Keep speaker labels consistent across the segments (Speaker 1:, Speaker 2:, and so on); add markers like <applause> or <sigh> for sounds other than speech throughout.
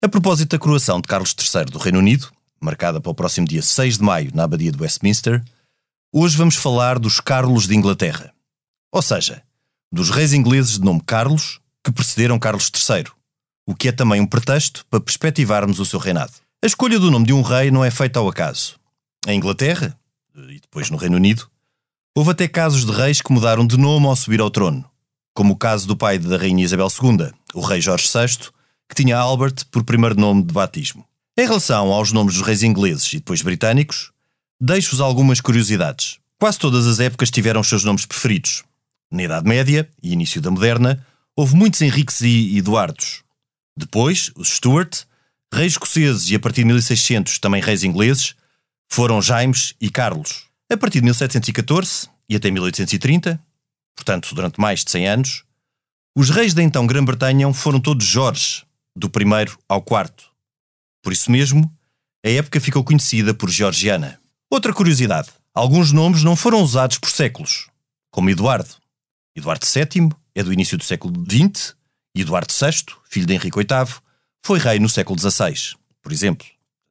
Speaker 1: A propósito da coroação de Carlos III do Reino Unido, marcada para o próximo dia 6 de maio na Abadia de Westminster, hoje vamos falar dos Carlos de Inglaterra. Ou seja, dos reis ingleses de nome Carlos que precederam Carlos III, o que é também um pretexto para perspectivarmos o seu reinado. A escolha do nome de um rei não é feita ao acaso. Em Inglaterra, e depois no Reino Unido, houve até casos de reis que mudaram de nome ao subir ao trono, como o caso do pai da Rainha Isabel II, o rei Jorge VI, que tinha Albert por primeiro nome de batismo. Em relação aos nomes dos reis ingleses e depois britânicos, deixo-vos algumas curiosidades. Quase todas as épocas tiveram os seus nomes preferidos. Na Idade Média e início da Moderna, houve muitos Henriques e Eduardos. Depois, os Stuart, reis escoceses e a partir de 1600 também reis ingleses, foram Jaimes e Carlos. A partir de 1714 e até 1830, portanto durante mais de 100 anos, os reis da então Grã-Bretanha foram todos Jorge, do primeiro ao quarto. Por isso mesmo, a época ficou conhecida por Georgiana. Outra curiosidade: alguns nomes não foram usados por séculos, como Eduardo. Eduardo VII é do início do século XX e Eduardo VI, filho de Henrique VIII, foi rei no século XVI. Por exemplo,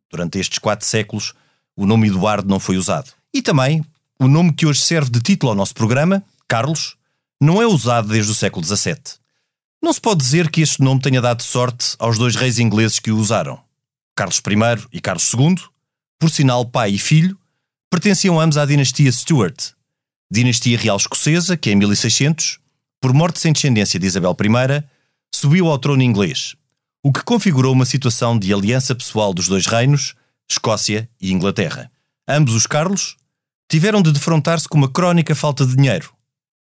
Speaker 1: durante estes quatro séculos, o nome Eduardo não foi usado. E também, o nome que hoje serve de título ao nosso programa, Carlos, não é usado desde o século XVII. Não se pode dizer que este nome tenha dado sorte aos dois reis ingleses que o usaram. Carlos I e Carlos II, por sinal pai e filho, pertenciam ambos à dinastia Stuart, dinastia real escocesa que, em 1600, por morte sem descendência de Isabel I, subiu ao trono inglês, o que configurou uma situação de aliança pessoal dos dois reinos, Escócia e Inglaterra. Ambos os Carlos tiveram de defrontar-se com uma crónica falta de dinheiro,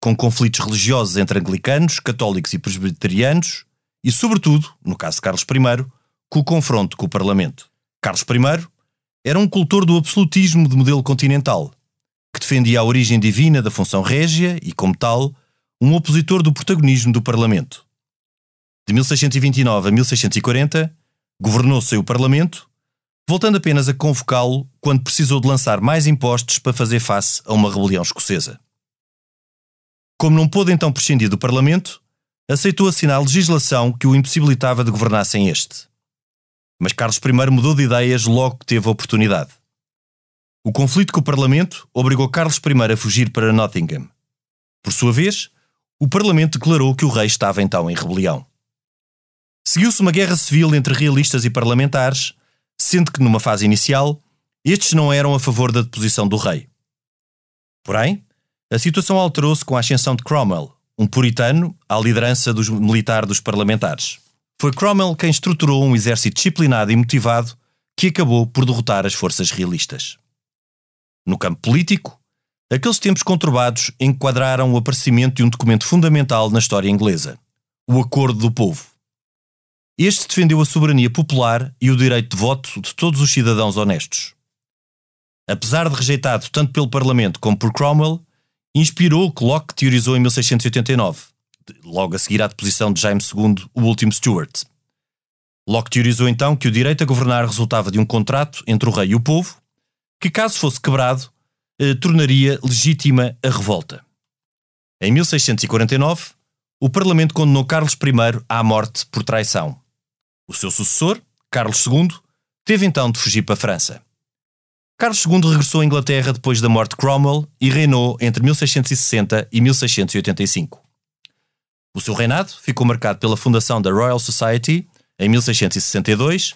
Speaker 1: com conflitos religiosos entre anglicanos, católicos e presbiterianos e, sobretudo, no caso de Carlos I, com o confronto com o Parlamento. Carlos I era um cultor do absolutismo de modelo continental, que defendia a origem divina da função régia e, como tal, um opositor do protagonismo do Parlamento. De 1629 a 1640, governou sem o Parlamento, voltando apenas a convocá-lo quando precisou de lançar mais impostos para fazer face a uma rebelião escocesa. Como não pôde então prescindir do Parlamento, aceitou assinar legislação que o impossibilitava de governar sem este. Mas Carlos I mudou de ideias logo que teve a oportunidade. O conflito com o Parlamento obrigou Carlos I a fugir para Nottingham. Por sua vez, o Parlamento declarou que o rei estava então em rebelião. Seguiu-se uma guerra civil entre realistas e parlamentares, sendo que numa fase inicial, estes não eram a favor da deposição do rei. Porém, a situação alterou-se com a ascensão de Cromwell, um puritano, à liderança dos militar dos parlamentares. Foi Cromwell quem estruturou um exército disciplinado e motivado que acabou por derrotar as forças realistas. No campo político, aqueles tempos conturbados enquadraram o aparecimento de um documento fundamental na história inglesa, o Acordo do Povo. Este defendeu a soberania popular e o direito de voto de todos os cidadãos honestos. Apesar de rejeitado tanto pelo Parlamento como por Cromwell, inspirou o que Locke teorizou em 1689, logo a seguir à deposição de James II, o último Stuart. Locke teorizou então que o direito a governar resultava de um contrato entre o rei e o povo, que, caso fosse quebrado, eh, tornaria legítima a revolta. Em 1649, o Parlamento condenou Carlos I à morte por traição. O seu sucessor, Carlos II, teve então de fugir para a França. Carlos II regressou à Inglaterra depois da morte de Cromwell e reinou entre 1660 e 1685. O seu reinado ficou marcado pela fundação da Royal Society em 1662,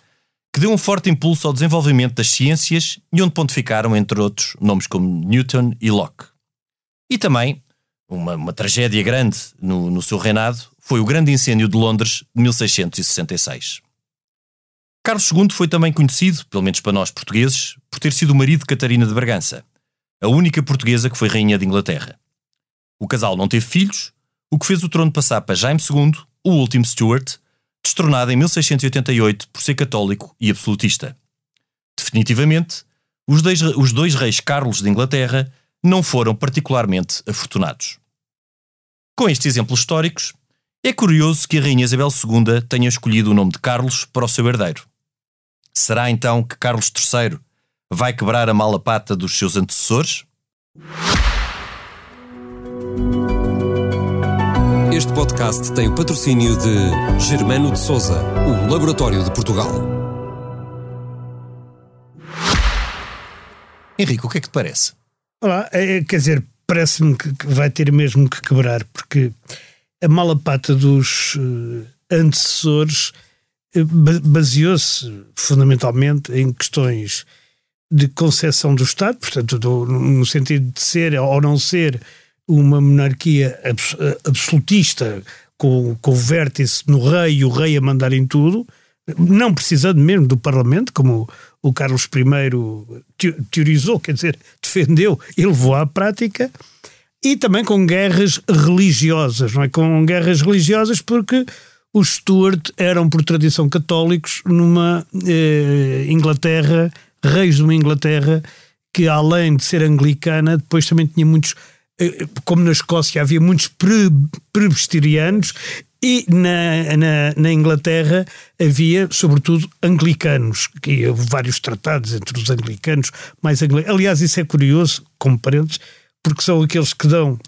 Speaker 1: que deu um forte impulso ao desenvolvimento das ciências e onde pontificaram, entre outros, nomes como Newton e Locke. E também, uma, uma tragédia grande no, no seu reinado foi o grande incêndio de Londres de 1666. Carlos II foi também conhecido, pelo menos para nós portugueses, por ter sido o marido de Catarina de Bragança, a única portuguesa que foi rainha de Inglaterra. O casal não teve filhos, o que fez o trono passar para Jaime II, o último Stuart, destronado em 1688 por ser católico e absolutista. definitivamente, os dois, os dois reis Carlos de Inglaterra não foram particularmente afortunados. Com estes exemplos históricos, é curioso que a Rainha Isabel II tenha escolhido o nome de Carlos para o seu herdeiro. Será então que Carlos III vai quebrar a mala pata dos seus antecessores?
Speaker 2: Este podcast tem o patrocínio de Germano de Souza, o Laboratório de Portugal.
Speaker 1: Henrique, o que é que te parece?
Speaker 3: Olá, é, quer dizer, parece-me que vai ter mesmo que quebrar, porque a mala pata dos uh, antecessores uh, baseou-se fundamentalmente em questões de concepção do Estado, portanto, do, no sentido de ser ou não ser uma monarquia abs absolutista com, com o vértice no rei e o rei a mandar em tudo, não precisando mesmo do Parlamento, como o Carlos I teorizou, quer dizer, defendeu e levou à prática, e também com guerras religiosas, não é? Com guerras religiosas porque os Stuart eram, por tradição, católicos numa eh, Inglaterra reis de uma Inglaterra que, além de ser anglicana, depois também tinha muitos, eh, como na Escócia havia muitos presbiterianos e na, na, na, Inglaterra havia, sobretudo, anglicanos, que houve vários tratados entre os anglicanos, mais anglicanos. Aliás, isso é curioso, como parentes, porque são aqueles que dão,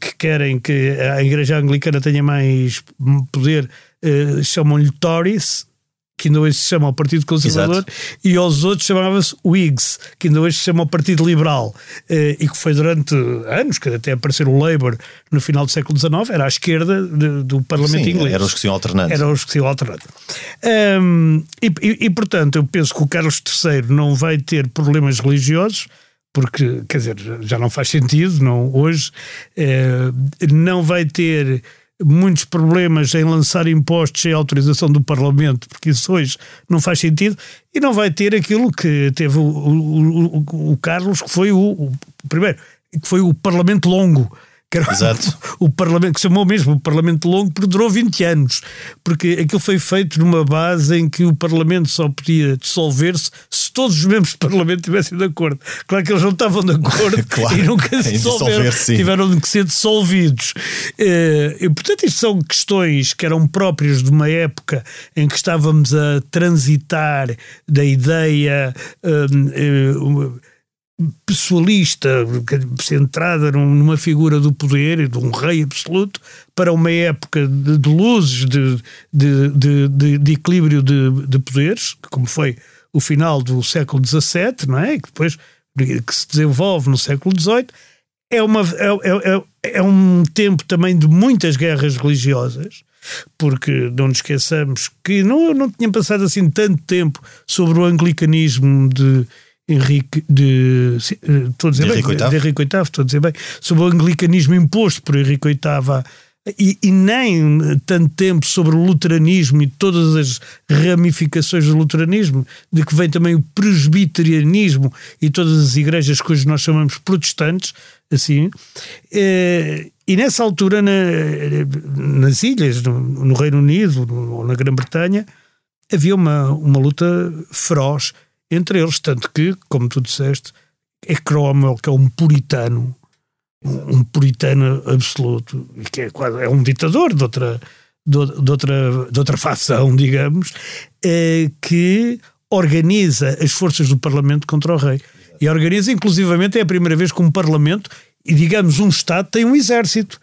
Speaker 3: que querem que a Igreja Anglicana tenha mais poder, eh, chamam-lhe Tories, que ainda hoje se chama o Partido Conservador, Exato. e aos outros chamava-se Whigs, que ainda hoje se chama o Partido Liberal, eh, e que foi durante anos, que até aparecer o Labour no final do século XIX, era à esquerda de, do Parlamento
Speaker 1: Sim,
Speaker 3: inglês.
Speaker 1: Eram os que se iam alternando.
Speaker 3: Eram os que se iam alternando. E, e, e, portanto, eu penso que o Carlos III não vai ter problemas religiosos, porque, quer dizer, já não faz sentido, não, hoje, eh, não vai ter muitos problemas em lançar impostos sem autorização do Parlamento, porque isso hoje não faz sentido, e não vai ter aquilo que teve o, o, o, o Carlos, que foi o, o, primeiro, que foi o Parlamento longo que era Exato. O, o, Parlamento, que se chamou mesmo o Parlamento Longo, porque durou 20 anos, porque aquilo foi feito numa base em que o Parlamento só podia dissolver-se se todos os membros do Parlamento estivessem de acordo. Claro que eles não estavam de acordo <laughs> claro, e nunca se dissolveram, tiveram que ser dissolvidos. Eh, e, portanto, isto são questões que eram próprias de uma época em que estávamos a transitar da ideia. Um, um, pessoalista, centrada numa figura do poder, de um rei absoluto, para uma época de, de luzes, de, de, de, de equilíbrio de, poderes, como foi o final do século XVII, não é? Que depois que se desenvolve no século XVIII, é, uma, é, é, é, é um tempo também de muitas guerras religiosas, porque não nos esqueçamos que não, não tinha passado assim tanto tempo sobre o anglicanismo de Henrique de, eh, estou a dizer de, bem, Henrique de Henrique VIII, estou a dizer bem, sobre o anglicanismo imposto por Henrique VIII e, e, nem tanto tempo sobre o luteranismo e todas as ramificações do luteranismo, de que vem também o presbiterianismo e todas as igrejas que hoje nós chamamos protestantes, assim, eh, e nessa altura na, nas ilhas, no, no Reino Unido ou na Grã-Bretanha, havia uma, uma luta feroz entre eles, tanto que, como tu disseste, é Cromwell, que é um puritano, um, puritano absoluto, e que é, quase, é um ditador de outra, de, de outra, de outra facção, digamos, é, que organiza as forças do Parlamento contra o rei. E organiza, inclusivamente, é a primeira vez que um Parlamento, e digamos um Estado, tem um exército.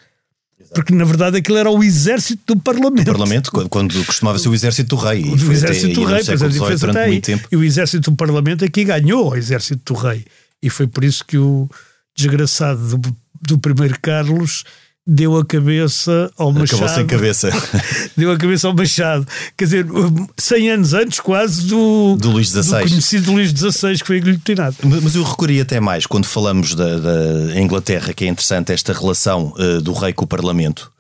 Speaker 3: Porque na verdade aquilo era o exército do Parlamento.
Speaker 1: O Parlamento, quando, costumava ser o exército do rei.
Speaker 3: O exército do rei, pois a diferença está aí. E o exército do Parlamento aqui ganhou o exército do rei. E foi por isso que o desgraçado do, do primeiro Carlos deu a cabeça ao Machado.
Speaker 1: Acabou sem cabeça. <laughs>
Speaker 3: deu a cabeça ao Machado. Quer dizer, 100 anos antes quase do,
Speaker 1: do Luís XVI.
Speaker 3: Do conhecido Luís XVI, que foi guilhotinado.
Speaker 1: Mas eu recorri até mais, quando falamos da, da Inglaterra, que é interessante esta relação uh, do rei com o Parlamento,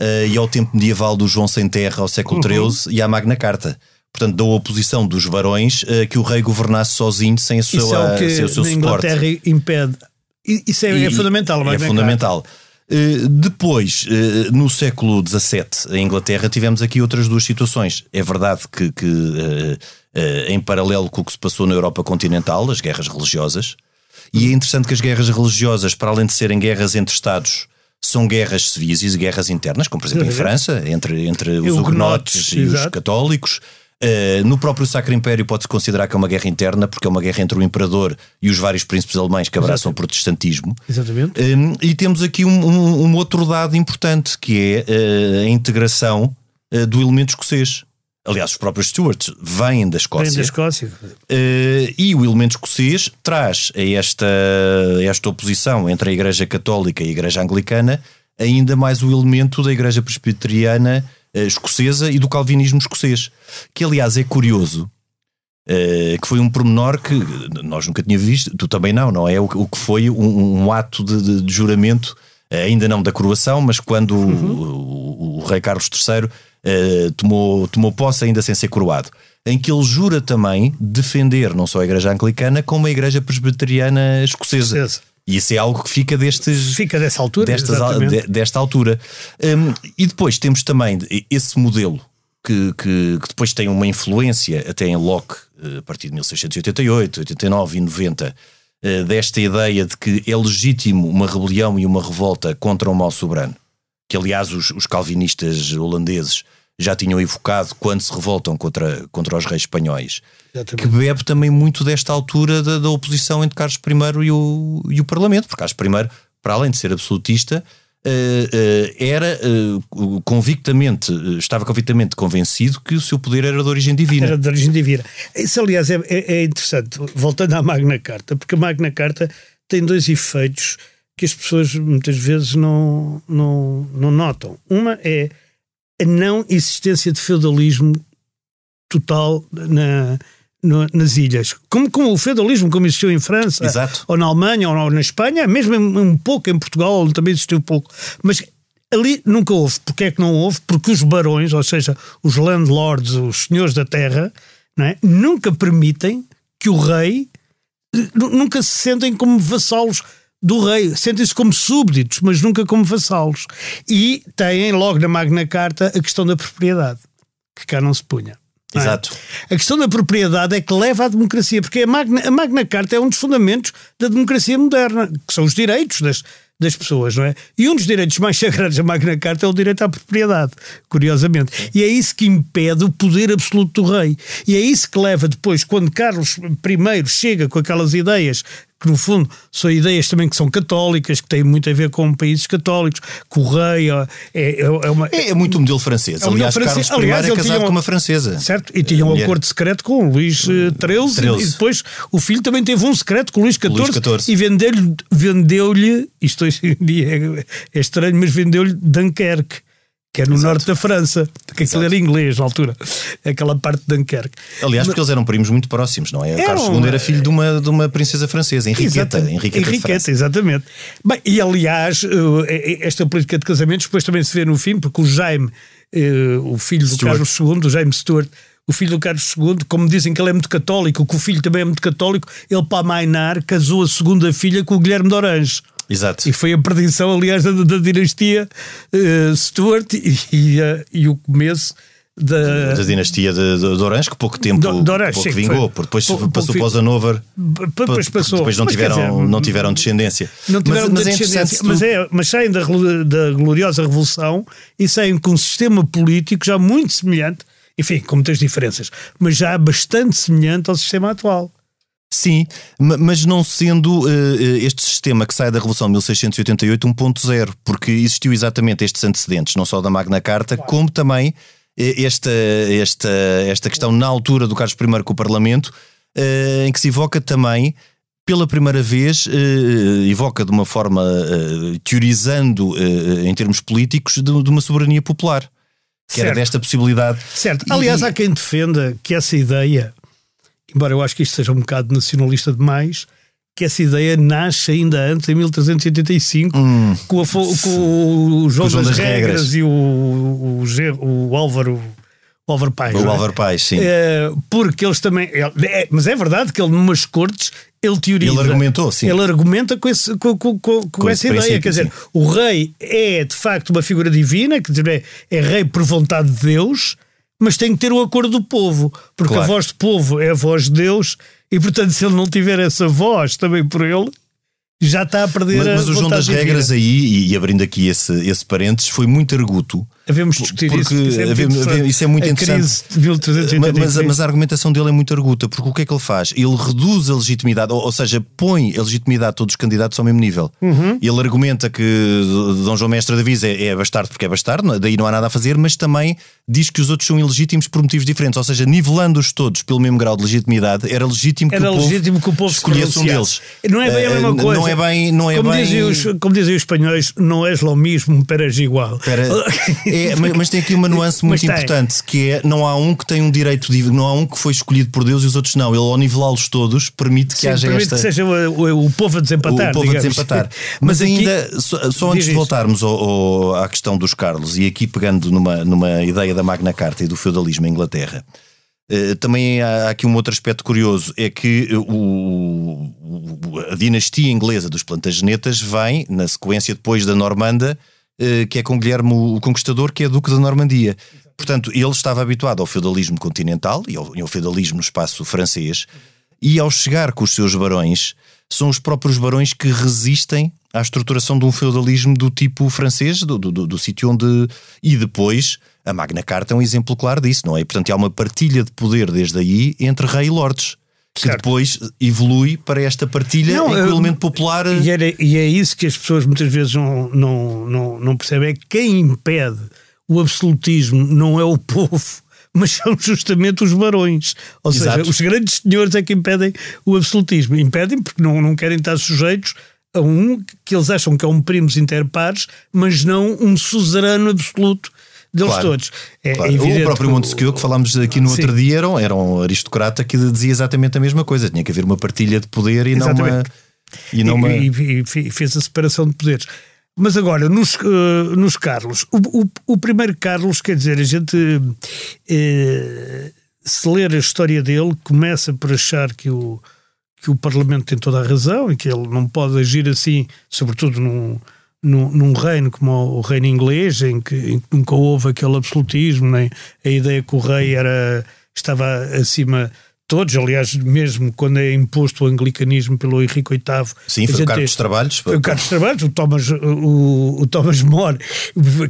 Speaker 1: uh, e ao tempo medieval do João Sem Terra, ao século XIII, uhum. e à Magna Carta portanto, da oposição dos varões, uh, que o rei governasse sozinho sem, a sua,
Speaker 3: Isso é o que
Speaker 1: sem o seu
Speaker 3: na
Speaker 1: suporte.
Speaker 3: Inglaterra impede. Isso é, é e, é fundamental.
Speaker 1: É fundamental. Uh, depois, uh, no século XVII, em Inglaterra, tivemos aqui outras duas situações. É verdade que, que uh, em paralelo com o que se passou na Europa continental, as guerras religiosas, e é interessante que as guerras religiosas, para além de serem guerras entre Estados, são guerras civis e guerras internas, como por exemplo em França, entre, entre os hugonotes e os católicos. Uh, no próprio Sacro Império pode-se considerar que é uma guerra interna, porque é uma guerra entre o imperador e os vários príncipes alemães que abraçam Exatamente. o protestantismo.
Speaker 3: Exatamente.
Speaker 1: Uh, e temos aqui um, um, um, outro dado importante, que é uh, a integração do elemento escocês. Aliás, os próprios Stuarts vêm da Escócia. Vêm
Speaker 3: da Escócia.
Speaker 1: e o elemento escocês traz a esta, a esta oposição entre a Igreja Católica e a Igreja Anglicana ainda mais o elemento da Igreja Presbiteriana uh, escocesa e do calvinismo escocês. Que, aliás, é curioso, uh, que foi um pormenor que nós nunca tínhamos visto, tu também não, não é? O, que foi um, um ato de, de, de, juramento, uh, ainda não da coroação, mas quando uhum. o, o, o, rei Carlos III tomou, tomou posse, ainda sem ser coroado em que ele jura também defender não só a Igreja Anglicana, como a Igreja Presbiteriana Escocesa. Escocesa. E isso é algo que fica destes.
Speaker 3: Fica dessa altura.
Speaker 1: Destas, de, desta altura. Um, e depois temos também esse modelo que, que, que, depois tem uma influência até em Locke, eh, a partir de 1688, 89 e 90, eh, desta ideia de que é legítimo uma rebelião e uma revolta contra um mau soberano. Que, aliás, os, os calvinistas holandeses já tinham evocado quando se revoltam contra, contra os reis espanhóis. Exatamente. Que bebe também muito desta altura da, da oposição entre Carlos I e o, e o Parlamento, porque Carlos I, para além de ser absolutista, Uh, uh, era uh, convictamente, estava convictamente convencido que o seu poder era de origem divina.
Speaker 3: Era de origem divina. Isso, aliás, é, é, é, interessante, voltando à Magna Carta, porque a Magna Carta tem dois efeitos que as pessoas muitas vezes não, não, não notam. Uma é a não existência de feudalismo total na, no, nas ilhas. Como, como, o feudalismo como existiu em França,
Speaker 1: Exato.
Speaker 3: ou na Alemanha, ou na Espanha, mesmo um pouco em Portugal, onde também existiu pouco. Mas ali nunca houve. Porquê é que não houve? Porque os barões, ou seja, os landlords, os senhores da terra, é? nunca permitem que o rei nunca se sentem como vassalos do rei, sentem-se como súbditos, mas nunca como vassalos. E têm logo na Magna Carta a questão da propriedade, que cá não se punha.
Speaker 1: Não é? Exato.
Speaker 3: A questão da propriedade é que leva à democracia, porque a Magna, a Magna Carta é um dos fundamentos da democracia moderna, que são os direitos das, das pessoas, não é? E um dos direitos mais <laughs> sagrados da Magna Carta é o direito à propriedade, curiosamente. E é isso que impede o poder absoluto do rei. E é isso que leva depois, quando Carlos I chega com aquelas ideias que no fundo são ideias também que são católicas, que têm muito a ver com países católicos, rei é, é, é uma...
Speaker 1: É, é muito o modelo francês. É um Aliás, francês. Carlos Aliás, I é casado com uma francesa.
Speaker 3: Certo, e tinha um mulher. acordo secreto com o Luís XIII, eh, e depois o filho também teve um secreto com o Luís XIV, e vendeu-lhe, vendeu-lhe, isto hoje em dia é, é estranho, mas vendeu-lhe Dunkerque que é no Exato. norte da França, porque aquilo era inglês na altura, <laughs> aquela parte de Dunkerque.
Speaker 1: Aliás, porque eles eram primos muito próximos, não é? O Carlos II era filho de uma, de uma princesa francesa, Henriqueta.
Speaker 3: Henriqueta, Henriqueta exatamente. Bem, e aliás, eh, esta política de casamentos depois também se vê no fim, porque o Jaime, eh, o filho do Stuart. Carlos II, o Jaime Stuart, o filho do Carlos II, como dizem que ele é muito católico, que o filho também é muito católico, ele para amainar casou a segunda filha com o Guilherme de Orange.
Speaker 1: Exato.
Speaker 3: E foi a perdição, aliás, da, da dinastia uh, Stuart e, e, uh, e, o começo da,
Speaker 1: da dinastia de, de, de Orange, que pouco tempo de, de Orange, pouco sim, vingou, foi, depois pouco, passou pouco, para os Hanover, depois, passou, depois não, tiveram, dizer, não tiveram descendência.
Speaker 3: Não tiveram mas, mas é descendência, mas, é, mas saem da, da gloriosa Revolução e saem com um sistema político já muito semelhante, enfim, com muitas diferenças, mas já bastante semelhante ao sistema atual.
Speaker 1: Sim, mas não sendo uh, este sistema que sai da Revolução de 1688 1.0, porque existiu exatamente estes antecedentes, não só da Magna Carta, claro. como também uh, esta, esta, esta questão na altura do Carlos I com o Parlamento, uh, em que se evoca também pela primeira vez, evoca de uma forma teorizando em termos políticos de, de uma soberania popular. Que certo. era desta possibilidade.
Speaker 3: Certo. Aliás, e... há quem defenda que essa ideia embora eu acho que isto seja um bocado nacionalista demais, que essa ideia nasce ainda antes, em 1385, hum. com, a, com, o João, das, das regras, regras, e o, o, o, Álvaro, o Álvaro Pais.
Speaker 1: O
Speaker 3: é?
Speaker 1: Álvaro Pais, sim.
Speaker 3: Eh, porque eles também. é- mas é verdade que ele, numas cortes, ele teoriza.
Speaker 1: Ele argumentou, sim.
Speaker 3: Ele argumenta com, esse, com, com, com, com
Speaker 1: Com
Speaker 3: essa ideia. Quer dizer,
Speaker 1: sim.
Speaker 3: o rei é de facto uma figura divina, dizer, é, é rei por vontade de Deus, mas tem que ter o acordo do povo, porque
Speaker 1: Claro.
Speaker 3: a voz do povo é a voz de Deus, e portanto, se ele não tiver essa voz também por ele, já está a perder
Speaker 1: Mas,
Speaker 3: a
Speaker 1: mas o João das regras aí, e, e abrindo aqui esse, esse parênteses, foi muito arguto.
Speaker 3: Havemos discutir
Speaker 1: Porque
Speaker 3: isso. Isso é, muito
Speaker 1: havemos-
Speaker 3: interessante.
Speaker 1: havemos- isso é muito
Speaker 3: a
Speaker 1: interessante.
Speaker 3: 1383.
Speaker 1: Mas, mas a argumentação dele é muito arguta, porque o que é que ele faz? Ele reduz a legitimidade, ou, ou seja, põe a legitimidade de todos os candidatos ao mesmo nível.
Speaker 3: Uhum.
Speaker 1: Ele argumenta que Dom João Mestre da Visa é, é bastardo porque é bastardo, daí não há nada a fazer, mas também diz que os outros são ilegítimos por motivos diferentes, ou seja, nivelando-os todos pelo mesmo grau de legitimidade, era legítimo que,
Speaker 3: Era
Speaker 1: o, povo
Speaker 3: legítimo que o povo se
Speaker 1: escolhesse um deles.
Speaker 3: Não é bem a
Speaker 1: Eh,
Speaker 3: mesma coisa.
Speaker 1: Não é bem. Não é
Speaker 3: como,
Speaker 1: bem...
Speaker 3: dizem os, como dizem os espanhóis, não és lo mismo, peras igual.
Speaker 1: Espera, <laughs> é, mas, mas tem aqui uma nuance muito importante que é não há um que tem um direito divino, não há um que foi escolhido por Deus e os outros não. Ele ao nivelá-los todos permite que
Speaker 3: Sim,
Speaker 1: haja
Speaker 3: permite
Speaker 1: esta
Speaker 3: que seja o, o- povo a desempatar.
Speaker 1: o povo a
Speaker 3: digamos.
Speaker 1: desempatar. <laughs>
Speaker 3: Mas,
Speaker 1: Mas,
Speaker 3: aqui-
Speaker 1: ainda, só, só antes de voltarmos ao- ao- à questão dos Carlos, e aqui pegando numa, numa ideia da Magna Carta e do feudalismo em Inglaterra, eh, também há aqui um outro aspecto curioso: é que o- o- a dinastia inglesa dos Plantagenetas vem na sequência depois da Normanda, eh, que é com Guilherme o Conquistador, que é Duque da Normandia. Portanto, ele estava habituado ao feudalismo continental e ao, e ao feudalismo no espaço francês, e ao chegar com os seus barões, são os próprios barões que resistem à estruturação de um feudalismo do tipo francês, do, do, do- do sítio onde. E depois, a Magna Carta é um exemplo claro disso, não é? E, portanto, há uma partilha de poder desde aí entre rei e lordes. Que
Speaker 3: Certo.
Speaker 1: depois evolui para esta partilha
Speaker 3: Não,
Speaker 1: em que o elemento popular.
Speaker 3: E, era- e é isso que as pessoas muitas vezes não, não, não, não percebem: é que quem impede o absolutismo não é o povo. Mas são justamente os barões. Ou seja,
Speaker 1: Exato.
Speaker 3: os grandes senhores é que impedem o absolutismo. Impedem porque não, não querem estar sujeitos a um que eles acham que é um primos inter pares, mas não um suzerano absoluto deles
Speaker 1: Claro.
Speaker 3: todos. É
Speaker 1: Claro.
Speaker 3: evidente
Speaker 1: o próprio Montesquieu, que falámos aqui no
Speaker 3: Sim.
Speaker 1: outro dia, era um, era um aristocrata que dizia exatamente a mesma coisa. Tinha que haver uma partilha de poder e não uma.
Speaker 3: Exatamente.
Speaker 1: E não uma...
Speaker 3: e, e- e fez a separação de poderes. Mas agora, nos, eh, nos Carlos, o, o- o primeiro Carlos, quer dizer, a gente eh, se ler a história dele, começa por achar que o, que o Parlamento tem toda a razão e que ele não pode agir assim, sobretudo num, num, num reino como o reino inglês, em que, em que nunca houve aquele absolutismo, nem a ideia que o rei era, estava acima todos. Aliás, mesmo quando é imposto o anglicanismo pelo Henrique VIII.
Speaker 1: Sim, foi o Carlos Trabalhos.
Speaker 3: foi o Carlos dos Trabalhos, o Thomas, o, o Thomas More,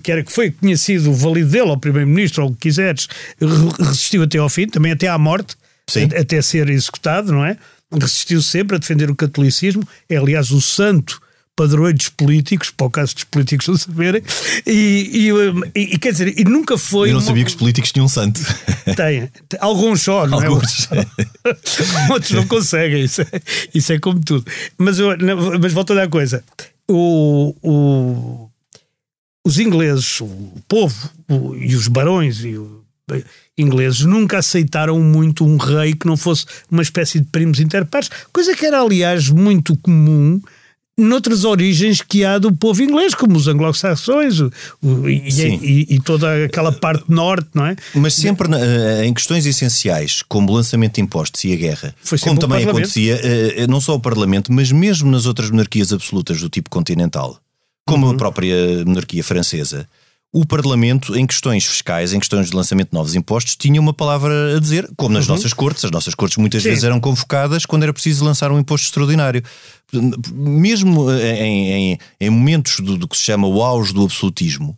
Speaker 3: que, era, que foi conhecido o valido dele, ao primeiro-ministro, ou o que quiseres, re- resistiu até ao fim, também até à morte,
Speaker 1: Sim.
Speaker 3: até ser executado, não é? Resistiu sempre a defender o catolicismo, é aliás o santo padroeiro dos políticos, para o caso dos políticos não saberem, e, e, e- quer dizer, e nunca foi.
Speaker 1: Eu não
Speaker 3: uma-
Speaker 1: sabia que os políticos tinham santo.
Speaker 3: tem, alguns só, não
Speaker 1: Alguns.
Speaker 3: é? <laughs> Outros não conseguem, isso é, isso é como tudo. Mas, eu, mas voltando à coisa, o, o- os ingleses, o povo o- e os barões e o- ingleses nunca aceitaram muito um rei que não fosse uma espécie de primos interpares, coisa que era, aliás, muito comum noutras origens que há do povo inglês, como os anglo-saxões e, e- e toda aquela parte norte, não é?
Speaker 1: Mas sempre na- eh, em questões essenciais, como o lançamento de impostos e a guerra, como também acontecia, eh, não só o Parlamento, mas mesmo nas outras monarquias absolutas do tipo continental, como
Speaker 3: Uhum.
Speaker 1: a própria monarquia francesa, o Parlamento, em questões fiscais, em questões de lançamento de novos impostos, tinha uma palavra a dizer, como nas nossas cortes. As nossas cortes muitas
Speaker 3: Uhum. Sim.
Speaker 1: vezes eram convocadas quando era preciso lançar um imposto extraordinário. Mesmo eh, em, em- em momentos do, do que se chama o auge do absolutismo,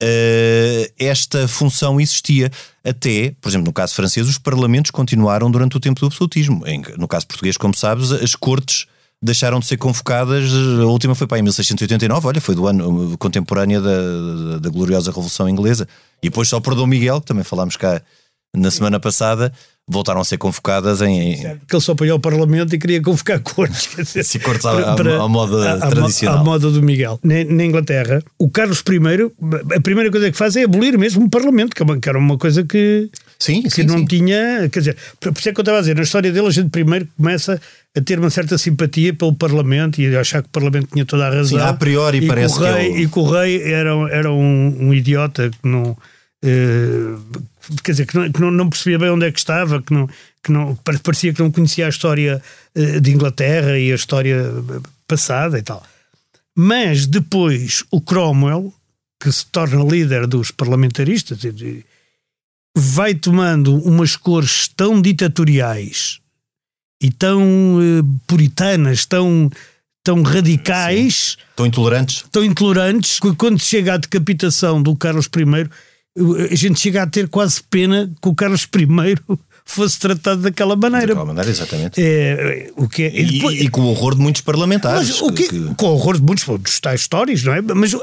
Speaker 1: eh, esta função existia. Até, por exemplo, no caso francês, os parlamentos continuaram durante o tempo do absolutismo. Em- no caso português, como sabes, as cortes deixaram de ser convocadas. A última foi para em 1689, olha, foi do ano eh, contemporânea da, da, gloriosa Revolução Inglesa. E depois só por Dom Miguel, que também falámos cá na semana passada, voltaram a ser convocadas em. em-
Speaker 3: Porque ele só apoiou o Parlamento e queria convocar cortes. quer dizer,
Speaker 1: Se cortes à- à- à moda
Speaker 3: à-
Speaker 1: tradicional.
Speaker 3: À moda do Miguel. Na, na Inglaterra, o Carlos I, a primeira coisa que faz é abolir mesmo o Parlamento, que é que era uma coisa que,
Speaker 1: Sim,
Speaker 3: que
Speaker 1: sim,
Speaker 3: não
Speaker 1: sim.
Speaker 3: tinha. Quer dizer, por isso é que eu estava a dizer, na história dele, a gente primeiro começa a ter uma certa simpatia pelo Parlamento e a achar que o Parlamento tinha toda a razão.
Speaker 1: Sim, a priori
Speaker 3: e que
Speaker 1: parece que é
Speaker 3: rei,
Speaker 1: o-
Speaker 3: E que o rei era, era um, um idiota que não. eh, quer dizer, que, não, que não, não, percebia bem onde é que estava, que, não, que não, parecia que não conhecia a história uh, de Inglaterra e a história passada e tal. Mas depois o Cromwell, que se torna líder dos parlamentaristas, vai tomando umas cores tão ditatoriais e tão uh, puritanas, tão, tão radicais, Sim.
Speaker 1: tão intolerantes,
Speaker 3: tão intolerantes, que quando chega à decapitação do Carlos I, a gente chega a ter quase pena que o Carlos I <laughs> fosse tratado daquela maneira.
Speaker 1: Daquela maneira, exatamente.
Speaker 3: É, o que é,
Speaker 1: e, depois, e, com o horror de muitos parlamentares.
Speaker 3: Mas, o que, que... Com o horror de muitos dos tais histórias, não é? Mas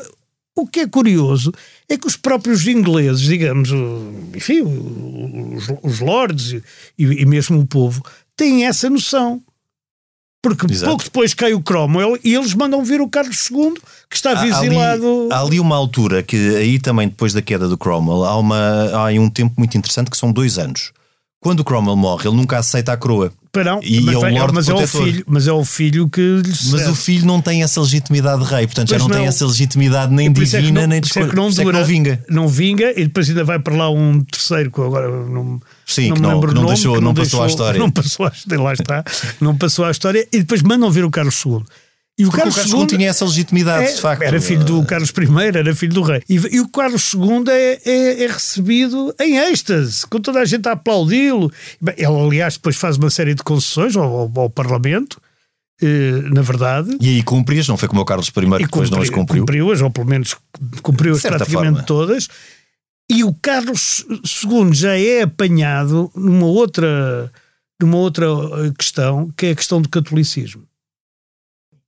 Speaker 3: o que é curioso é que os próprios ingleses, digamos, enfim, os, os lords e, e mesmo o povo, têm essa noção. Porque Exato. pouco depois cai o Cromwell e eles mandam vir o Carlos II, que está exilado.
Speaker 1: Há, há ali uma altura que, aí também depois da queda do Cromwell, há, uma, há um tempo muito interessante que são dois anos. Quando o Cromwell morre, ele nunca aceita a coroa.
Speaker 3: Não, e mas, é o Lord mas, é o filho, mas é o filho que lhe
Speaker 1: Mas o filho não tem essa legitimidade de rei, portanto pois já não, não, tem essa legitimidade nem divina, é não, nem de
Speaker 3: escolha. É que não, dura, é que não vinga. Não vinga e depois ainda vai para lá um terceiro que agora não.
Speaker 1: Sim, não que, não, que não, nome, deixou, que não, não passou deixou, a história. <laughs>
Speaker 3: Não passou lá está. não passou a história e depois mandam ver o Carlos II.
Speaker 1: E o Carlos, o Carlos II tinha essa legitimidade,
Speaker 3: é,
Speaker 1: de facto.
Speaker 3: Era filho do Carlos I, era filho do rei. E, e o Carlos II é, é, é, recebido em êxtase, com toda a gente a aplaudi-lo. Ele, aliás, depois faz uma série de concessões ao, ao, ao Parlamento. Eh, na verdade.
Speaker 1: E aí cumprias, não foi como o Carlos I que depois cumpri, não as cumpriu?
Speaker 3: Cumpriu-as, ou pelo menos cumpriu-as praticamente forma. todas. E o Carlos II já é apanhado numa outra, numa outra questão, que é a questão do catolicismo.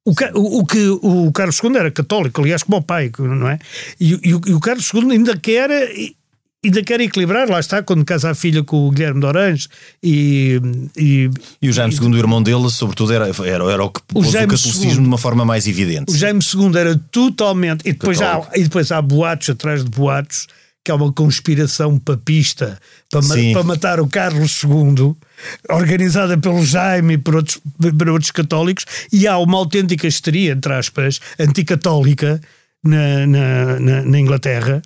Speaker 3: O, o, o, que o Carlos II era católico, aliás, como o pai, não é? E, e, e o Carlos II ainda quer ainda quer equilibrar, lá está, quando casa a filha com o Guilherme de Orange e... E,
Speaker 1: e o Jaime II, o irmão dele, sobretudo, era, era, era o que pôs o, o catolicismo II, de uma forma mais evidente.
Speaker 3: O Jaime II era totalmente... E depois, há, e depois há boatos atrás de boatos que é uma conspiração papista para, ma para matar o Carlos II, organizada pelo Jaime e por outros, por outros católicos, e há uma autêntica histeria, entre aspas, anticatólica na, na, na, na Inglaterra,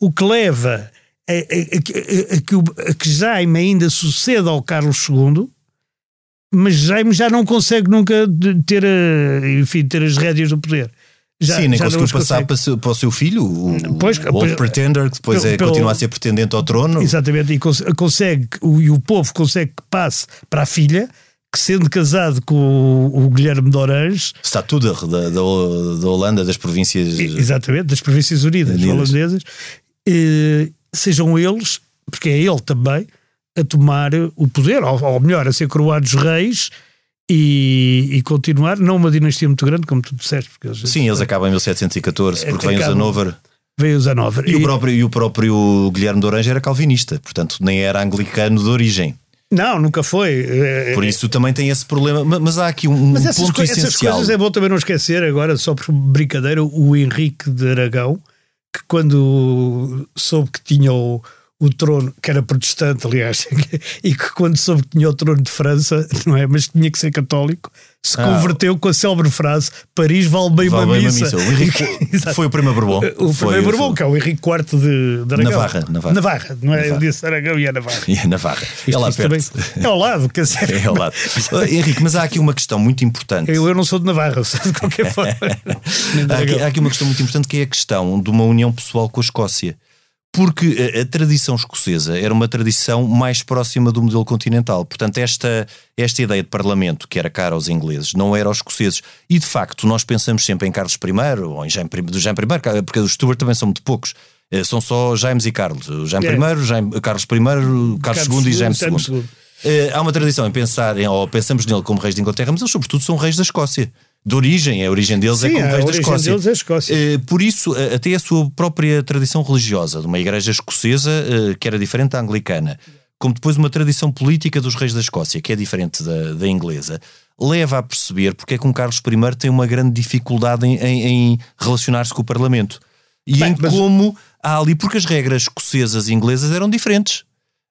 Speaker 3: o que leva a, a, a, que, a que Jaime ainda suceda ao Carlos II, mas Jaime já não consegue nunca ter, enfim, ter as rédeas do poder.
Speaker 1: Já, Sim, nem já conseguiu passar para, para, o seu filho, o, pois, o Old Pretender, que depois pelo, é, continua a ser pretendente ao trono.
Speaker 3: Exatamente, e consegue, o, e o povo consegue que passe para a filha, que sendo casado com o, o Guilherme de Orange.
Speaker 1: Está tudo da, da, da, Holanda, das províncias.
Speaker 3: Exatamente, das províncias unidas, unidas. holandesas. E, sejam eles, porque é ele também, a tomar o poder, ou, ou melhor, a ser coroados reis e, e, continuar, não uma dinastia muito grande, como tu disseste. Porque
Speaker 1: eles, Sim, eles acabam em 1714, porque vem os Hanover.
Speaker 3: Veio os Hanover.
Speaker 1: E, e, o próprio, e o próprio Guilherme de Orange era calvinista, portanto nem era anglicano de origem.
Speaker 3: Não, nunca foi.
Speaker 1: É, por isso também tem esse problema. Mas há aqui um, mas essas ponto co essencial. Essas coisas
Speaker 3: é bom também não esquecer, agora, só por brincadeira, o Henrique de Aragão, que quando soube que tinha o o trono, que era protestante, aliás, <laughs> e que quando soube que tinha o trono de França, <laughs> não é? Mas tinha que ser católico, se ah, converteu com a célebre frase Paris vale bem vale uma bem missa.
Speaker 1: Missa. O <laughs> foi o primeiro Bourbon.
Speaker 3: O primeiro Bourbon, que é o Henrique IV de, de Aragão.
Speaker 1: Navarra, Navarra.
Speaker 3: Navarra, não é? Navarra. Eu disse Aragão e é Navarra.
Speaker 1: E é Navarra. é lá perto.
Speaker 3: é ao lado, quer dizer.
Speaker 1: É ao lado. Henrique, mas há aqui uma questão muito importante.
Speaker 3: Eu, eu não sou de Navarra, de qualquer forma.
Speaker 1: há, aqui, há aqui uma questão muito importante que é a questão de uma união pessoal com a Escócia porque a, a, tradição escocesa era uma tradição mais próxima do modelo continental. Portanto, esta, esta ideia de parlamento, que era cara aos ingleses, não era aos escoceses. E, de facto, nós pensamos sempre em Carlos I, ou em Jaime, do Jaime I, porque os Stuart também são muito poucos. Eh, são só James e Carlos. Jaime é. I, Jaime, Carlos I, Carlos, Carlos II e Jaime II. II. Eh, há uma tradição em pensar, em, ou pensamos nele como reis de Inglaterra, mas eles, sobretudo, são reis da Escócia de origem, a origem deles é Sim, é como reis da Escócia.
Speaker 3: Deles é Escócia.
Speaker 1: Uh, por isso, uh, até a sua própria tradição religiosa, de uma igreja escocesa uh, que era diferente da anglicana, como depois uma tradição política dos reis da Escócia, que é diferente da, da inglesa, leva a perceber porque é que um Carlos I tem uma grande dificuldade em, em, em relacionar-se com o Parlamento. E Bem, em mas... como há ali, porque as regras escocesas e inglesas eram diferentes.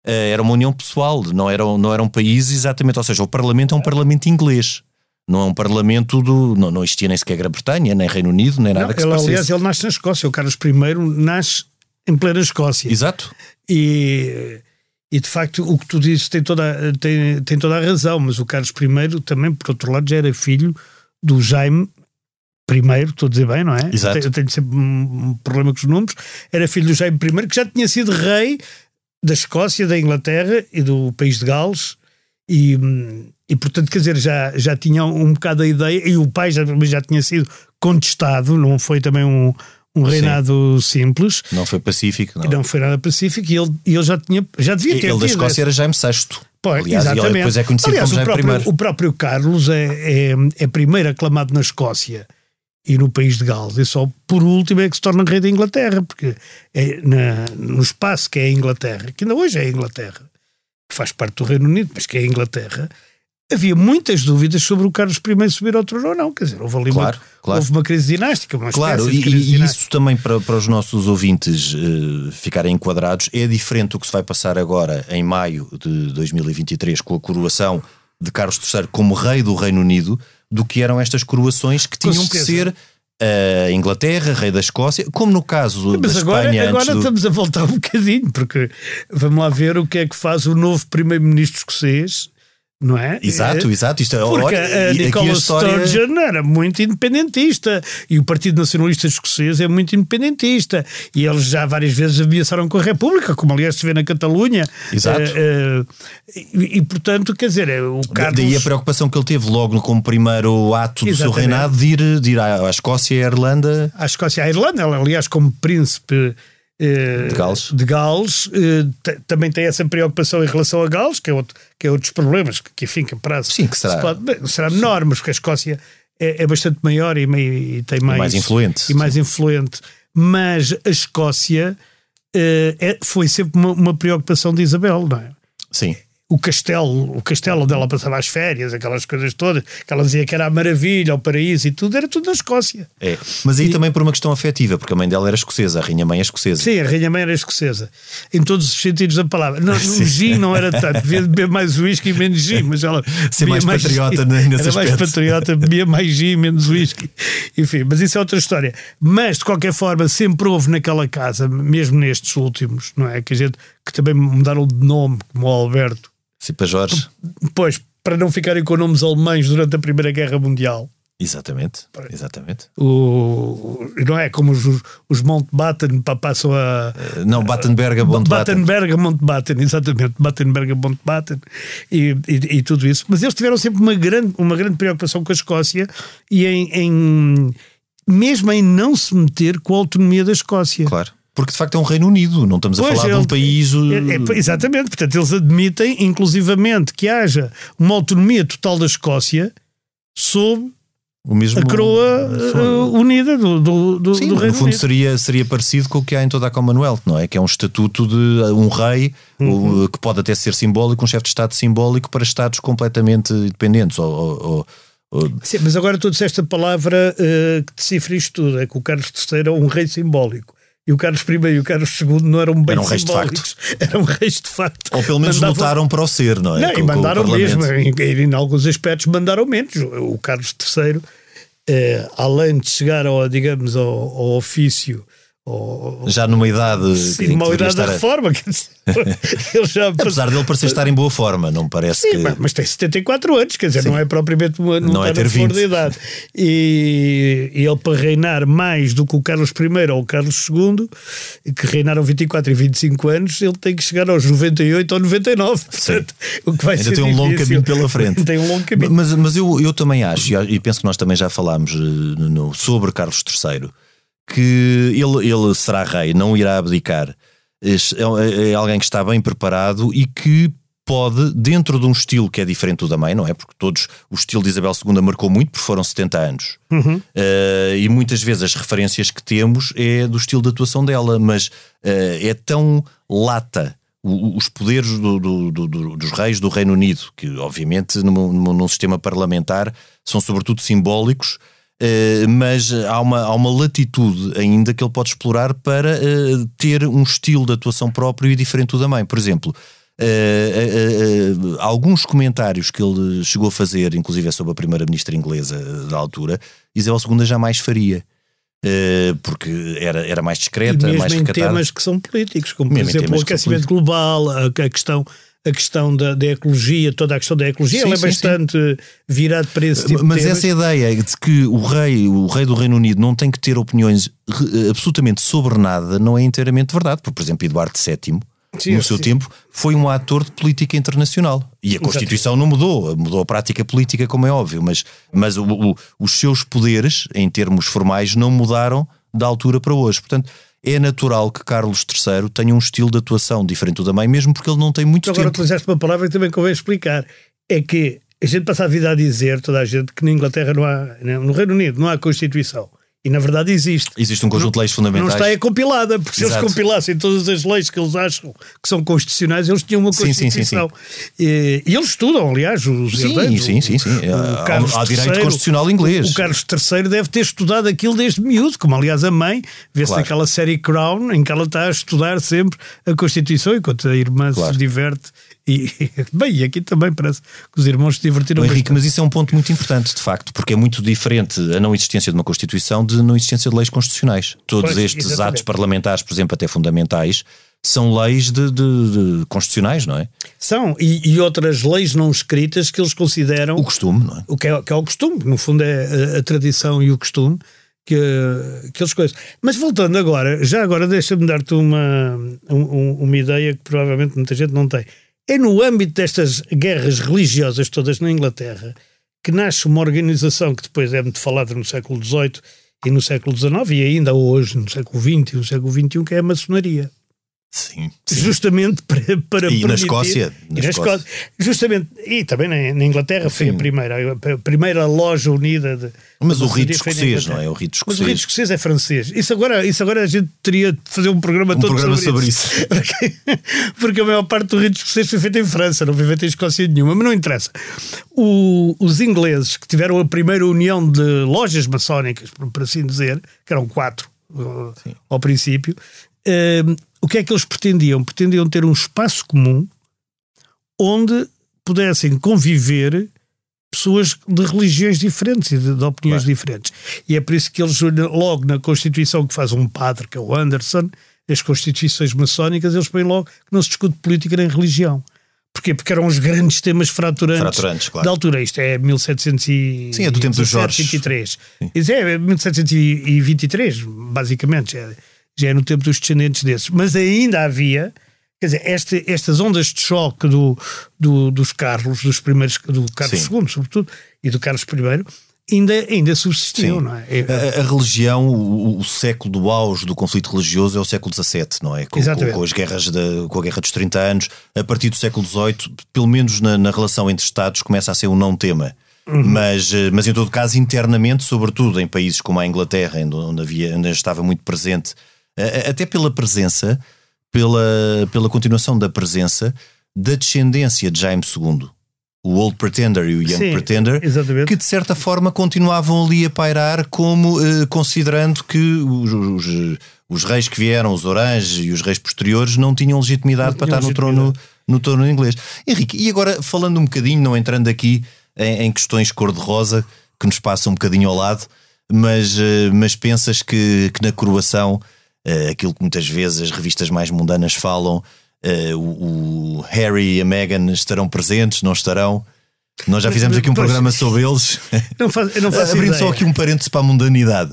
Speaker 1: era uma união pessoal, não eram, não eram países exatamente, ou seja, o Parlamento é um Parlamento inglês. Não é um parlamento do. Não, não existia nem sequer Grã-Bretanha, nem Reino Unido, nem nada não, que
Speaker 3: ele,
Speaker 1: se
Speaker 3: Aliás, ele nasce na Escócia. O Carlos I nasce em plena Escócia.
Speaker 1: Exato.
Speaker 3: E, E de facto, o que tu dizes tem toda, tem, tem toda a razão, mas o Carlos I também, por outro lado, já era filho do Jaime I, estou a dizer bem, não é?
Speaker 1: Exato.
Speaker 3: Eu tenho sempre um problema com os números. Era filho do Jaime I, que já tinha sido rei da Escócia, da Inglaterra e do país de Gales. E, e portanto, quer dizer, já, já tinha um bocado a ideia, e o pai já, já tinha sido contestado, não foi também um, um reinado Sim. simples.
Speaker 1: Não foi pacífico, não.
Speaker 3: Não foi nada pacífico e ele, ele já, tinha, já devia ter
Speaker 1: Ele da Escócia
Speaker 3: esse...
Speaker 1: era Jaime VI.
Speaker 3: Pois,
Speaker 1: Aliás,
Speaker 3: exatamente.
Speaker 1: depois é conhecido
Speaker 3: Aliás,
Speaker 1: como
Speaker 3: o próprio, o próprio Carlos é, é, é primeiro aclamado na Escócia e no país de Gales, e só por último é que se torna rei da Inglaterra, porque é na, no espaço que é a Inglaterra, que ainda hoje é a Inglaterra, que faz parte do Reino Unido, mas que é a Inglaterra, havia muitas dúvidas sobre o Carlos I subir ao trono ou não. Quer dizer, houve ali
Speaker 1: Claro,
Speaker 3: uma,
Speaker 1: claro.
Speaker 3: houve uma crise dinástica. Uma
Speaker 1: Claro, e,
Speaker 3: crise
Speaker 1: e
Speaker 3: dinástica.
Speaker 1: isso também para, para os nossos ouvintes eh, ficarem enquadrados é diferente do que se vai passar agora em maio de 2023 com a coroação de Carlos III como rei do Reino Unido do que eram estas coroações que tinham que ser a Inglaterra, rei da Escócia, como no caso
Speaker 3: Mas
Speaker 1: da
Speaker 3: agora,
Speaker 1: Espanha
Speaker 3: agora
Speaker 1: do...
Speaker 3: estamos a voltar um bocadinho, porque vamos lá ver o que é que faz o novo primeiro-ministro escocês, não é?
Speaker 1: Exato,
Speaker 3: É,
Speaker 1: exato. Isto, é-
Speaker 3: Porque
Speaker 1: olha,
Speaker 3: a Nicola
Speaker 1: história-
Speaker 3: Sturgeon era muito independentista e o Partido Nacionalista Escocês é muito independentista e eles já várias vezes ameaçaram com a República, como aliás se vê na Catalunha.
Speaker 1: Exato.
Speaker 3: Eh, eh, e, e, portanto, quer dizer, é o Carlos...
Speaker 1: Daí a preocupação que ele teve logo como primeiro ato do seu
Speaker 3: Exatamente.
Speaker 1: reinado de ir, de ir à, à Escócia e à Irlanda.
Speaker 3: à Escócia e à Irlanda, ela, aliás, como príncipe
Speaker 1: De Gales.
Speaker 3: de Gales, eh, também tem essa preocupação em relação a Gales, que é, outro, que é outros problemas, que, que enfim, que prazo
Speaker 1: Sim, que será-
Speaker 3: se pode- será menor, mas porque a Escócia é, é bastante maior e, e tem mais,
Speaker 1: mais influente.
Speaker 3: E mais influente. Mas a Escócia eh, é- foi sempre uma, uma preocupação de Isabel, não é?
Speaker 1: Sim.
Speaker 3: O castelo, o castelo onde ela passava as férias, aquelas coisas todas, que ela dizia que era a maravilha, o paraíso e tudo, era tudo na Escócia.
Speaker 1: É. Mas aí também por uma questão afetiva, porque a mãe dela era escocesa, a rainha mãe é escocesa.
Speaker 3: Sim, a Rainha Mãe era escocesa, em todos os sentidos da palavra. Não, <laughs> no gin não era tanto, devia beber mais whisky e menos gin, mas ela <laughs>
Speaker 1: Ser
Speaker 3: bebia
Speaker 1: mais patriota
Speaker 3: gin.
Speaker 1: nesse
Speaker 3: Era mais
Speaker 1: aspecto.
Speaker 3: patriota, bebia mais gin, menos whisky. Enfim, mas isso é outra história. Mas, de qualquer forma, sempre houve naquela casa, mesmo nestes últimos, não é? Que a gente que também mudaram de nome, como o Alberto,
Speaker 1: Sim, para Jorge.
Speaker 3: Pois, para não ficarem com nomes alemães durante a Primeira Guerra Mundial.
Speaker 1: Exatamente. Exatamente.
Speaker 3: O, não é como os, os Mountbatten pa- passam a.
Speaker 1: Uh, Não, Battenberg a Bond
Speaker 3: Battenberg a Mountbatten, exatamente, Battenberg a Mountbatten e, e, e tudo isso. Mas eles tiveram sempre uma grande, uma grande preocupação com a Escócia e em, em- mesmo em não se meter com a autonomia da Escócia.
Speaker 1: Claro. Porque de facto é um Reino Unido, não estamos a
Speaker 3: Pois,
Speaker 1: falar de
Speaker 3: ele-
Speaker 1: um país.
Speaker 3: É, é, exatamente, portanto, eles admitem, inclusivamente, que haja uma autonomia total da Escócia sob
Speaker 1: o mesmo.
Speaker 3: a coroa uh, unida do, do, do,
Speaker 1: Sim,
Speaker 3: do Reino
Speaker 1: no fundo
Speaker 3: Unido.
Speaker 1: seria, seria parecido com o que há em toda a Commonwealth, não é? Que é um estatuto de um rei,
Speaker 3: Uhum.
Speaker 1: que pode até ser simbólico, um chefe de Estado simbólico para Estados completamente independentes. Ou, ou-
Speaker 3: Sim, mas agora tu disseste a palavra uh, que decifra isto tudo, é que o Carlos III era um rei simbólico. E o Carlos I e o Carlos II não eram bem
Speaker 1: Eram reis de
Speaker 3: simbólicos, <laughs> eram reis de facto.
Speaker 1: ou pelo menos
Speaker 3: Mandavam-
Speaker 1: lutaram para o ser, não é?
Speaker 3: Não,
Speaker 1: Com-
Speaker 3: e mandaram mesmo, em, em alguns aspectos mandaram menos. O Carlos III, eh, além de chegar ao, digamos, ao, ao ofício, ao,
Speaker 1: Já numa idade.
Speaker 3: sim,
Speaker 1: que
Speaker 3: uma
Speaker 1: deveria
Speaker 3: idade da reforma, dizer, <laughs> ele já
Speaker 1: Apesar dele parecer estar em boa forma, não parece
Speaker 3: Sim,
Speaker 1: que.
Speaker 3: mas- mas tem 74 anos, quer dizer,
Speaker 1: Sim.
Speaker 3: não é propriamente uma,
Speaker 1: Não é
Speaker 3: está
Speaker 1: ter
Speaker 3: flor
Speaker 1: 20.
Speaker 3: de idade. E, e ele, para reinar mais do que o Carlos I ou o Carlos II, que reinaram 24 e 25 anos, ele tem que chegar aos 98 ou 99. Portanto, o que vai
Speaker 1: Ainda
Speaker 3: ser
Speaker 1: tem um longo caminho pela frente. <laughs>
Speaker 3: tem um longo caminho.
Speaker 1: Mas, mas eu, eu também acho, e a- penso que nós também já falámos eh, sobre Carlos III, que ele, ele será rei, não irá abdicar. Es- É, é alguém que está bem preparado e que pode, dentro de um estilo que é diferente do da mãe, não é? Porque todos, o estilo de Isabel II marcou muito, porque foram 70 anos. Eh, e muitas vezes as referências que temos é do estilo de atuação dela, mas eh, é tão lata o- os poderes do- do- do- do- dos reis do Reino Unido, que obviamente num, num- sistema parlamentar são sobretudo simbólicos, mas há uma, há uma latitude ainda que ele pode explorar para eh, ter um estilo de atuação próprio e diferente do da mãe. Por exemplo, eh, eh, eh, alguns comentários que ele chegou a fazer, inclusive é sobre a primeira-ministra inglesa eh, da altura, Isabel II jamais faria. eh, porque era, era mais
Speaker 3: E
Speaker 1: discreta,
Speaker 3: mesmo
Speaker 1: mais recatada.
Speaker 3: temas que são políticos, como por
Speaker 1: Mesmo em
Speaker 3: exemplo o aquecimento global, a, a questão, a questão da, da ecologia, toda a questão da ecologia,
Speaker 1: Sim,
Speaker 3: ela é
Speaker 1: sim,
Speaker 3: bastante virado para esse tipo
Speaker 1: Mas
Speaker 3: de
Speaker 1: essa ideia de que o rei, o rei do Reino Unido não tem que ter opiniões re- absolutamente sobre nada não é inteiramente verdade. Porque, por exemplo, Eduardo VII,
Speaker 3: Sim,
Speaker 1: no seu
Speaker 3: sim.
Speaker 1: tempo, foi um ator de política internacional. E a Constituição não mudou, mudou a prática política, como é óbvio, mas, mas o- o- os seus poderes, em termos formais, não mudaram da altura para hoje. Portanto, é natural que Carlos III tenha um estilo de atuação diferente do da mãe, mesmo porque ele não tem muito
Speaker 3: agora
Speaker 1: tempo.
Speaker 3: utilizaste uma palavra que também convém explicar. É que a gente passa a vida a dizer, toda a gente, que na Inglaterra não há, no Reino Unido não há Constituição. E na verdade existe.
Speaker 1: Existe um conjunto de leis
Speaker 3: Não
Speaker 1: fundamentais.
Speaker 3: está é compilada, porque se
Speaker 1: Exato.
Speaker 3: eles compilassem todas as leis que eles acham que são constitucionais, eles tinham uma
Speaker 1: Sim, sim, sim,
Speaker 3: Constituição. E, e eles estudam, aliás, os
Speaker 1: Sim,
Speaker 3: herdeiros.
Speaker 1: sim, sim, sim.
Speaker 3: O,
Speaker 1: Há-
Speaker 3: o Carlos
Speaker 1: há direito
Speaker 3: III,
Speaker 1: constitucional inglês.
Speaker 3: O Carlos III deve ter estudado aquilo desde miúdo, como aliás a mãe, vê-se
Speaker 1: Claro.
Speaker 3: naquela série Crown, em que ela está a estudar sempre a Constituição, enquanto a irmã
Speaker 1: Claro.
Speaker 3: se diverte. E, <laughs> bem, e aqui também parece que os irmãos se divertiram
Speaker 1: Bom, Henrique, mas isso é um ponto muito importante, de facto, porque é muito diferente a não existência de uma Constituição de não existência de leis constitucionais. Todos
Speaker 3: Pois,
Speaker 1: estes
Speaker 3: exatamente.
Speaker 1: atos parlamentares, por exemplo, até fundamentais, são leis de, de- de constitucionais, não é?
Speaker 3: São, e, e outras leis não escritas que eles consideram
Speaker 1: O costume, não é?
Speaker 3: o que é, que é o costume, no fundo é a, a tradição e o costume que, que eles coisas. Mas voltando agora, já agora deixa-me dar-te uma, um- uma ideia que provavelmente muita gente não tem. É no âmbito destas guerras religiosas todas na Inglaterra que nasce uma organização que depois é muito falada no século XVIII e no século XIX e ainda hoje, no século XX e no século XXI, que é a maçonaria
Speaker 1: Sim.
Speaker 3: justamente para, para
Speaker 1: E na
Speaker 3: permitir-
Speaker 1: Escócia?
Speaker 3: e
Speaker 1: Na
Speaker 3: na
Speaker 1: Escócia.
Speaker 3: Escócia. justamente e também na, na Inglaterra foi
Speaker 1: Sim.
Speaker 3: a primeira a primeira loja unida de
Speaker 1: Mas o rito
Speaker 3: na
Speaker 1: escocês, não é? O rito
Speaker 3: mas o rito
Speaker 1: escocês.
Speaker 3: escocês é francês isso agora isso agora a gente teria de fazer um programa
Speaker 1: Um
Speaker 3: todo
Speaker 1: programa
Speaker 3: sobre,
Speaker 1: sobre <laughs>
Speaker 3: porque, porque a maior parte do rito escocês foi feito em França não foi feito em Escócia nenhuma mas não interessa O- os ingleses que tiveram a primeira união de lojas maçónicas por, por assim dizer que eram quatro uh, ao princípio eh, o que é que eles pretendiam? Pretendiam ter um espaço comum onde pudessem conviver pessoas de religiões diferentes e de, de opiniões diferentes. E é por isso que eles, logo na Constituição que faz um padre, que é o Anderson, as Constituições maçónicas, eles põem logo que não se discute política nem religião. Porquê? Porque eram os grandes temas fraturantes,
Speaker 1: Fraturantes, claro.
Speaker 3: da altura. Isto é 1723.
Speaker 1: Sim, é do tempo dos Jorge.
Speaker 3: 23. Isso é 1723, basicamente. É- já é no tempo dos descendentes desses. Mas ainda havia. Quer dizer, este- estas ondas de choque do, do- dos Carlos, dos primeiros, do Carlos
Speaker 1: Sim.
Speaker 3: II, sobretudo, e do Carlos I, ainda, ainda subsistiam,
Speaker 1: Sim.
Speaker 3: não é? É-
Speaker 1: A, a religião, o, o século do auge do conflito religioso é o século XVII, não é? Com,
Speaker 3: Exatamente.
Speaker 1: com- com as guerras da, com a guerra dos 30 anos, a partir do século XVIII, pelo menos na, na relação entre Estados, começa a ser um não tema.
Speaker 3: Uhum.
Speaker 1: Mas, eh, mas em todo caso, internamente, sobretudo em países como a Inglaterra, onde- havia, onde estava muito presente, até pela presença, pela, pela continuação da presença da descendência de Jaime II, o Old Pretender e o Young
Speaker 3: Sim,
Speaker 1: Pretender,
Speaker 3: exatamente.
Speaker 1: que de certa forma continuavam ali a pairar, como eh, considerando que os, os- os reis que vieram, os Orange e os reis posteriores, não tinham legitimidade
Speaker 3: Não
Speaker 1: para
Speaker 3: tinham
Speaker 1: estar no trono, no trono inglês. Henrique, e agora falando um bocadinho, não entrando aqui em, em questões cor-de-rosa, que nos passa um bocadinho ao lado, mas, eh, mas pensas que, que na coroação, eh, aquilo que muitas vezes as revistas mais mundanas falam, eh, o, o Harry e a Meghan estarão presentes, não estarão? Nós já fizemos aqui um
Speaker 3: Pois.
Speaker 1: programa sobre eles. <laughs>
Speaker 3: Não não faço
Speaker 1: Abrindo
Speaker 3: ideia.
Speaker 1: só aqui um parênteses para a mundanidade.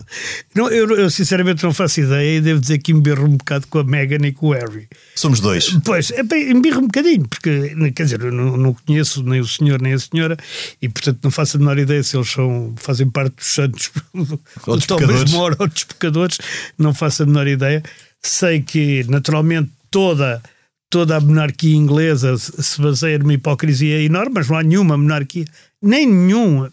Speaker 3: Não, eu, eu sinceramente não faço ideia e devo dizer que embirro um bocado com a Meghan e com o Harry.
Speaker 1: Somos dois.
Speaker 3: Pois, é bem, embirro um bocadinho, porque, quer dizer, eu não, não conheço nem o senhor nem a senhora e, portanto, não faço a menor ideia se eles são, fazem parte dos santos <laughs>
Speaker 1: Ou dos pecadores.
Speaker 3: More ou dos pecadores, não faço a menor ideia. Sei que, naturalmente, toda, toda a monarquia inglesa se se baseia numa hipocrisia enorme, mas não há nenhuma monarquia, nem nenhum,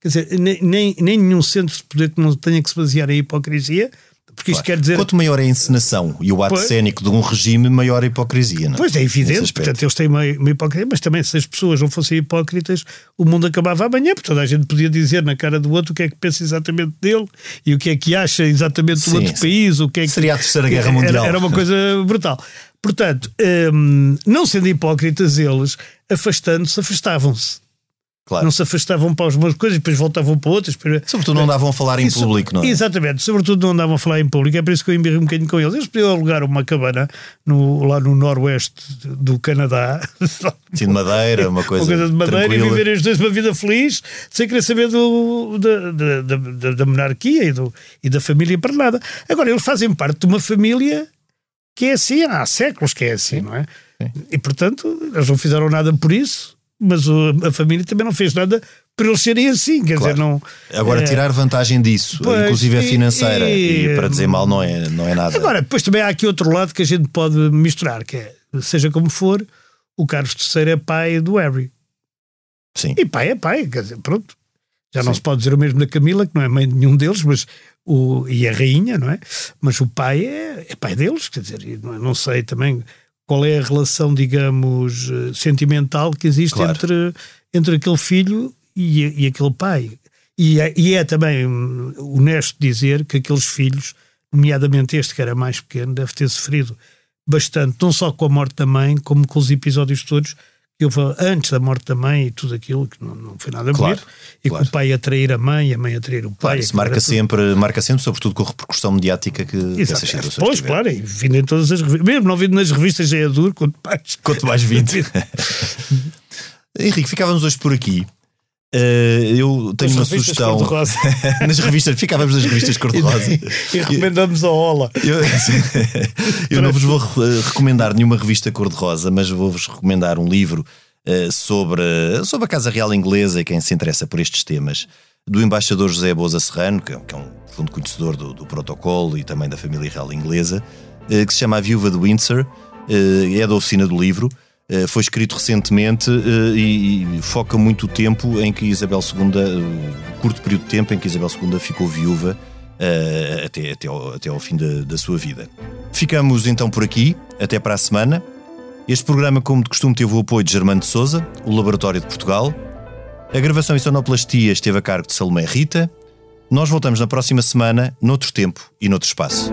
Speaker 3: quer dizer, nem, nem, nem nenhum centro de poder que não tenha que se basear em hipocrisia, porque isto quer dizer.
Speaker 1: Quanto maior é a encenação e o ato
Speaker 3: Pois.
Speaker 1: cénico de um regime, maior a hipocrisia. Não?
Speaker 3: Pois é evidente, portanto eles têm uma, uma hipocrisia, mas também se as pessoas não fossem hipócritas, o mundo acabava amanhã, porque toda a gente podia dizer na cara do outro o que é que pensa exatamente dele e o que é que acha exatamente do
Speaker 1: Sim,
Speaker 3: outro
Speaker 1: sim.
Speaker 3: país, o que é que.
Speaker 1: Seria a Terceira Guerra
Speaker 3: era-
Speaker 1: Mundial.
Speaker 3: Era, uma coisa brutal. Portanto, hum, não sendo hipócritas eles, afastando-se, afastavam-se.
Speaker 1: Claro.
Speaker 3: Não se afastavam para umas coisas e depois voltavam para outras.
Speaker 1: Sobretudo não andavam a falar em
Speaker 3: Isso-
Speaker 1: público, não é?
Speaker 3: Exatamente, sobretudo não andavam a falar em público. É por isso que eu embirrei um bocadinho com eles. Eles podiam alugar uma cabana no- lá no noroeste do Canadá. <laughs>
Speaker 1: Sim, de madeira, uma coisa,
Speaker 3: uma coisa de madeira
Speaker 1: tranquila.
Speaker 3: e viverem os dois uma vida feliz sem querer saber do, da, da, da, da- da monarquia e, do, e da família para nada. Agora, eles fazem parte de uma família que é assim há séculos que é assim, não é? E portanto, eles não fizeram nada por isso, mas a família também não fez nada por eles serem assim, quer
Speaker 1: Claro.
Speaker 3: dizer, não.
Speaker 1: Agora,
Speaker 3: é,
Speaker 1: tirar vantagem disso,
Speaker 3: Pois,
Speaker 1: inclusive a
Speaker 3: e-
Speaker 1: financeira, e,
Speaker 3: e-
Speaker 1: para dizer mal não é, não é nada.
Speaker 3: Agora, depois também há aqui outro lado que a gente pode misturar, que é, seja como for, o Carlos III é pai do Harry.
Speaker 1: Sim.
Speaker 3: E pai é pai, quer dizer, pronto. Já não se pode dizer o mesmo da Camila, que não é mãe de nenhum deles, mas o, e a rainha, não é? Mas o pai é, é pai deles, quer dizer, não, não sei também qual é a relação, digamos, eh, sentimental que existe
Speaker 1: Claro.
Speaker 3: entre, entre aquele filho e, e aquele pai. E é, e é também hum, honesto dizer que aqueles filhos, nomeadamente este que era mais pequeno, deve ter sofrido bastante, não só com a morte da mãe, como com os episódios todos que houve antes da morte da mãe e tudo aquilo, que não, não foi nada
Speaker 1: Claro,
Speaker 3: bonito, e
Speaker 1: claro.
Speaker 3: que o pai a trair a mãe, a mãe a trair o pai.
Speaker 1: Claro, isso marca
Speaker 3: tudo-
Speaker 1: sempre, marca sempre, sobretudo com a repercussão mediática que
Speaker 3: Exato.
Speaker 1: essas situações
Speaker 3: Pois, claro, e vindo em todas as revistas, mesmo não vindo nas revistas já é duro, quanto mais.
Speaker 1: Quanto mais 20. <laughs> Henrique, ficávamos hoje por aqui. Eh, eu tenho
Speaker 3: Nas
Speaker 1: uma sugestão. <laughs> nas revistas, ficávamos nas revistas cor-de-rosa. <laughs>
Speaker 3: e recomendamos a Ola.
Speaker 1: Eu, <laughs> eu não vos vou re- recomendar nenhuma revista cor-de-rosa, mas vou-vos recomendar um livro eh, sobre, sobre a Casa Real Inglesa e quem se interessa por estes temas, do embaixador José Boza Serrano, que é, que é um fundo conhecedor do, do protocolo e também da família real inglesa, eh, que se chama A Viúva de Windsor, eh, é da oficina do livro. Eh, Foi escrito recentemente eh, e, foca muito o tempo em que Isabel II, o curto período de tempo em que Isabel II ficou viúva eh, até, até, ao, até ao fim da, da sua vida. Ficamos então por aqui, até para a semana. Este programa, como de costume, teve o apoio de Germano de Souza, o Laboratório de Portugal. A gravação e sonoplastia esteve a cargo de Salomé Rita. Nós voltamos na próxima semana, noutro tempo e noutro espaço.